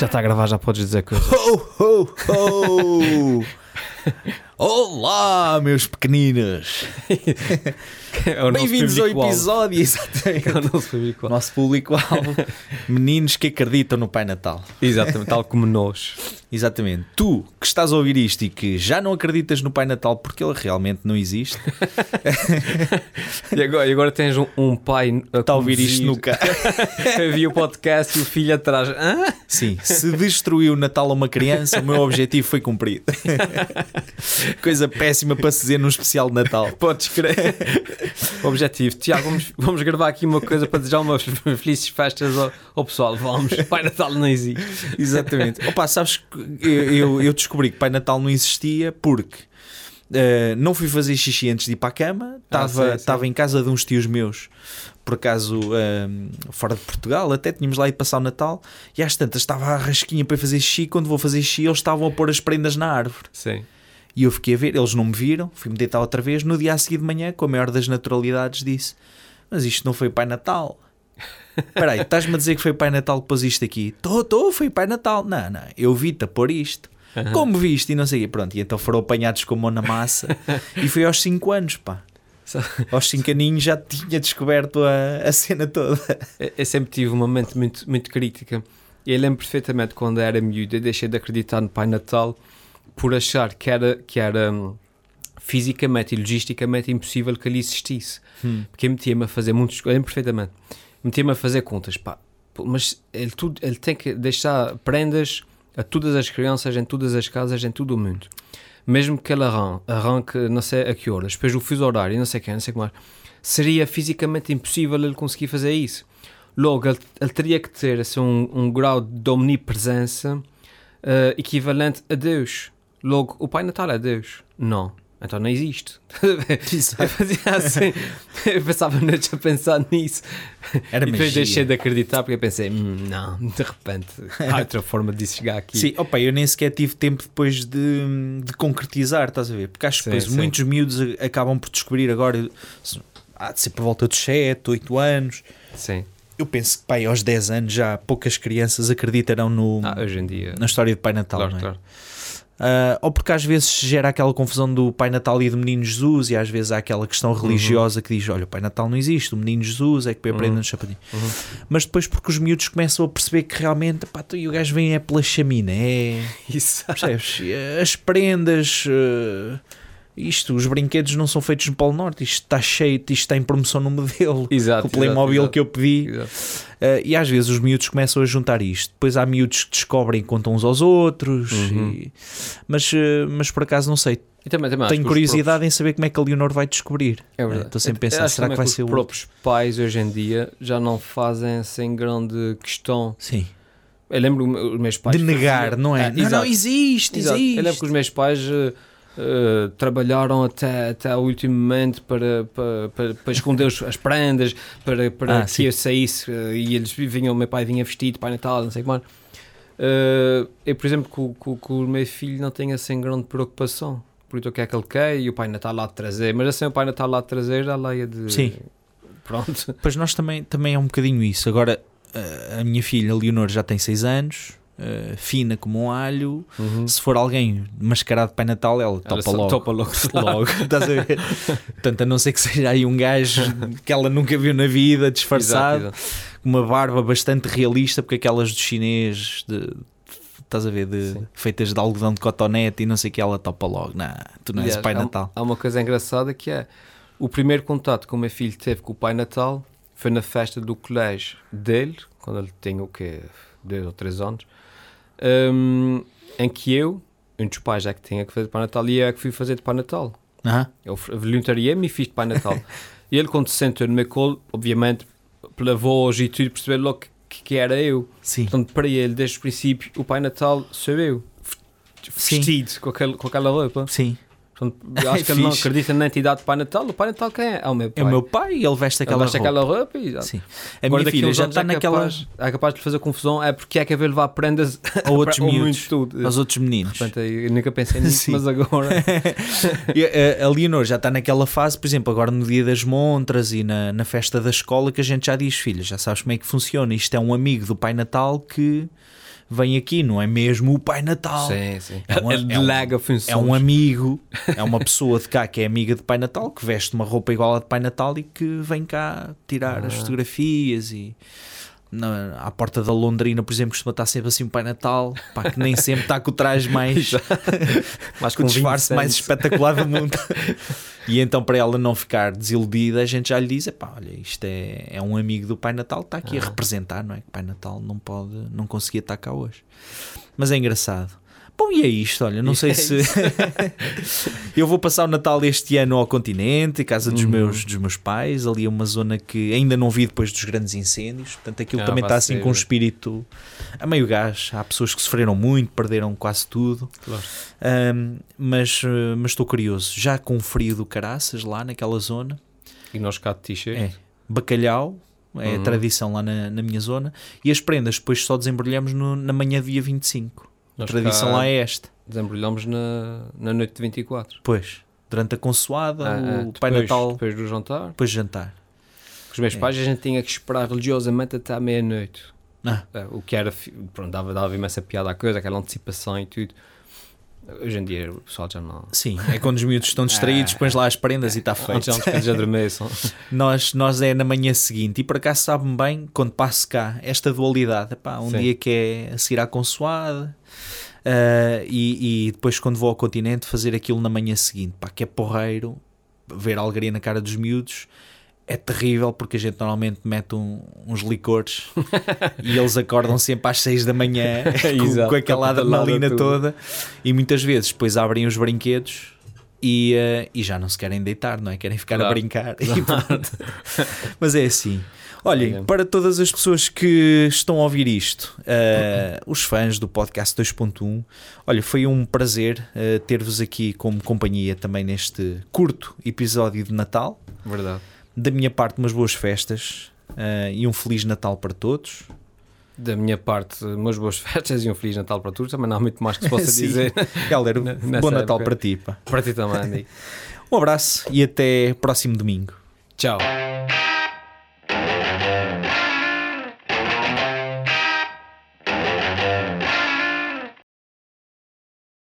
Já está a gravar, já podes dizer coisas. Ho, ho, ho! Olá, meus pequeninos! É Bem-vindos ao episódio, exatamente. É o nosso público-alvo. Nosso público-alvo, meninos que acreditam no Pai Natal. Exatamente, tal como nós. Exatamente. Tu que estás a ouvir isto e que já não acreditas no Pai Natal porque ele realmente não existe, E agora, e agora tens um, um pai a está a ouvir isto carro. Havia o podcast e o filho atrás. Hã? Sim, se destruiu o Natal a uma criança, o meu objetivo foi cumprido. Coisa péssima para se dizer num especial de Natal. Podes crer. Objetivo. Tiago, vamos, vamos gravar aqui uma coisa para desejar umas felizes festas ao, ao pessoal. Vamos. Pai Natal não existe. Exatamente. Opa, sabes que eu, eu, descobri que Pai Natal não existia porque eh, não fui fazer xixi antes de ir para a cama, Ah, estava estava em casa de uns tios meus, por acaso eh, fora de Portugal, até tínhamos lá ido passar o Natal, e às tantas estava à rasquinha para fazer xixi. Quando vou fazer xixi, eles estavam a pôr as prendas na árvore. Sim. E eu fiquei a ver, eles não me viram, fui-me deitar outra vez. No dia a seguir de manhã, com a maior das naturalidades, disse: Mas isto não foi Pai Natal. Espera aí, estás-me a dizer que foi Pai Natal que pôs isto aqui? Estou, estou, foi Pai Natal. Não, não, eu vi-te a pôr isto. Aham. Como viste? E não sei o quê. Pronto, e então foram apanhados com a mão na massa. e foi aos 5 anos, pá. Só- Aos 5 aninhos já tinha descoberto a, a cena toda. Eu- Eu sempre tive uma mente muito, muito crítica. Eu lembro perfeitamente quando era miúdo, eu deixei de acreditar no Pai Natal por achar que era, que era hum, fisicamente e logisticamente impossível que ele existisse. Hum. Porque eu metia-me a fazer muitos. Eu lembro perfeitamente. Metia-me a fazer contas, pá. Mas ele, tudo, ele tem que deixar prendas a todas as crianças, em todas as casas, em todo o mundo. Mesmo que ele arran- arranque, não sei a que horas, depois o fuso horário, não sei o que, não sei o que mais, seria fisicamente impossível ele conseguir fazer isso. Logo, ele, ele teria que ter assim, um, um grau de omnipresença eh, equivalente a Deus. Logo, o Pai Natal é Deus? Não. Então não existe. Eu fazia assim, eu passava noites a pensar nisso. Era e depois magia. deixei de acreditar porque eu pensei, "Hum, não, de repente há outra forma de chegar aqui. Sim, opa, eu nem sequer tive tempo depois de, de concretizar, estás a ver? Porque acho que depois sim. muitos miúdos acabam por descobrir agora, há de ser por volta dos 7, 8 anos. Sim. Eu penso que pai, aos 10 anos já poucas crianças acreditarão no, Ah, hoje em dia. na história de Pai Natal. claro, não é? claro. Ah, ou porque às vezes gera aquela confusão do Pai Natal e do Menino Jesus, e às vezes há aquela questão religiosa que diz: Olha, o Pai Natal não existe, o Menino Jesus é que põe a prenda Uhum. no chapadinho. Uhum. Mas depois, porque os miúdos começam a perceber que realmente pá, tu- e o gajo vem é pela chaminé, Isso. percebes? As prendas, eh, isto, os brinquedos não são feitos no Polo Norte, isto está cheio, isto está em promoção no modelo. Exato. O Playmobil que eu pedi, Exato. Uh, e às vezes os miúdos começam a juntar isto. Depois há miúdos que descobrem e contam uns aos outros. Uhum. e- Mas, uh, mas por acaso não sei. Também, também Tenho que os curiosidade em saber como é que a Leonor vai descobrir. próprios- É verdade. Estou sempre a pensar, será que também vai ser os o. próprios pais hoje em dia já não fazem sem grande questão. Sim. Eu lembro os meus pais. De negar, faziam- não é? Ah, não, não, exato. existe, Exato. existe. Eu lembro que os meus pais eh, eh, trabalharam até, até ao último momento para, para, para, para esconder as prendas, para, para Ah, que sim. eu saísse eh, e eles vinham, o meu pai vinha vestido, Pai Natal, não sei como. Uh, eu, por exemplo, com o meu filho não tenho assim grande preocupação. Por isso o que é que ele quer e o Pai Natal lá de trazer. Mas assim, o Pai Natal lá de trazer, já leia de. Sim. Pronto. Pois nós também, também é um bocadinho isso. Agora, a minha filha, a Leonor, já tem 6 anos, uh, fina como um alho. Uhum. Se for alguém mascarado de Pai Natal, ela topa só- logo. Topa logo. logo, estás a ver? Portanto, a não ser que seja aí um gajo que ela nunca viu na vida, disfarçado, com uma barba bastante realista, porque aquelas do chinês, de, estás a ver, de, feitas de algodão de cotonete e não sei o que, ela topa logo. Não, tu não és Aliás, Pai há- Natal. Há uma coisa engraçada que é o primeiro contato que o meu filho teve com o Pai Natal foi na festa do colégio dele, quando ele tinha o quê? Dois ou três anos, hum, em que eu, um dos pais já que tinha que fazer de Pai Natal, e eu é que fui fazer de Pai Natal. Aham. Eu voluntariei-me e fiz de Pai Natal. e ele, quando se sentou no meu colo, obviamente, pela voz e tudo, percebeu logo que, que era eu. Sim. Portanto, para ele, desde o princípio, o Pai Natal sou eu. Sim. Vestido com, aquele, com aquela roupa. Sim. Portanto, eu acho que ele não acredita na entidade do Pai Natal. O Pai Natal quem é? É o meu pai. É o meu pai e ele veste Ele aquela veste roupa. aquela roupa e... Sim. A Agora, minha filha já está é naquela. É capaz de fazer confusão. É porque é que haver levar prendas A outros miúdos. Aos outros meninos. Portanto, eu nunca pensei nisso, Sim. mas agora... A, a Leonor já está naquela fase, por exemplo, agora no dia das montras e na, na festa da escola, que a gente já diz, filha, já sabes como é que funciona. Isto é um amigo do Pai Natal que vem aqui, não é mesmo o Pai Natal. Sim, sim. É uma- Ele é um- É um amigo, é uma pessoa de cá que é amiga de Pai Natal, que veste uma roupa igual à de Pai Natal e que vem cá tirar as Ah. fotografias e na, à porta da Londrina, por exemplo, costuma estar sempre assim o Pai Natal, pá, que nem sempre está com o traje mais Mas com o disfarce mais espetacular do mundo. e então, para ela não ficar desiludida, a gente já lhe diz: pá, olha, isto é, é um amigo do Pai Natal, está aqui a Ah. representar, não é? Que o Pai Natal não pode, não conseguia estar cá hoje. Mas é engraçado. Bom, e é isto, olha, não E sei é se. eu vou passar o Natal este ano ao continente, casa dos, Uhum. meus, dos meus pais, ali é uma zona que ainda não vi depois dos grandes incêndios, portanto aquilo Ah, também está assim ser- com um espírito a meio gás. Há pessoas que sofreram muito, perderam quase tudo. Claro. Um, mas, uh, mas estou curioso, já com frio do caraças lá naquela zona, E nós cá de t-shirt. é bacalhau, é a Uhum. tradição lá na, na minha zona, e as prendas depois só desembrulhamos no- na manhã do dia 25. A tradição lá é esta. Desembrulhamos na, na noite de 24. Pois, durante a consoada, Ah, ah, o Pai depois- Natal, Depois do jantar. depois de jantar. Com os meus É. pais a gente tinha que esperar religiosamente até à meia-noite. Ah. Eh, O que era, pronto, dava, dava imensa piada à coisa, aquela antecipação e tudo. Hoje em dia o pessoal já não. Sim, é quando os miúdos estão distraídos, Ah. pões lá as prendas e está Antes, feito. que eles adormeçam. Nós, nós é na manhã seguinte e por acaso sabe-me bem quando passo cá esta dualidade. Epá, um Sim. dia que é a seguir à consoada ah, e, e depois quando vou ao continente fazer aquilo na manhã seguinte. Pá, que é porreiro ver a alegria na cara dos miúdos. É terrível porque a gente normalmente mete um- uns licores e eles acordam sempre às 6 da manhã com, Exato, com aquela com a patalada adrenalina toda e muitas vezes depois abrem os brinquedos e, eh, e já não se querem deitar, não é? Querem ficar a Claro. brincar. E pronto. Mas é assim. Olhem, para todas as pessoas que estão a ouvir isto, eh, os fãs do podcast 2.1, olha, foi um prazer eh, ter-vos aqui como companhia também neste curto episódio de Natal. Verdade. Da minha parte, umas boas festas eh, e um Feliz Natal para todos. Da minha parte, umas boas festas e um Feliz Natal para todos. Também não há muito mais que se possa dizer. Galera, bom nessa Natal época. para ti. Pá. para ti também, amigo. Um abraço e até próximo domingo. Tchau.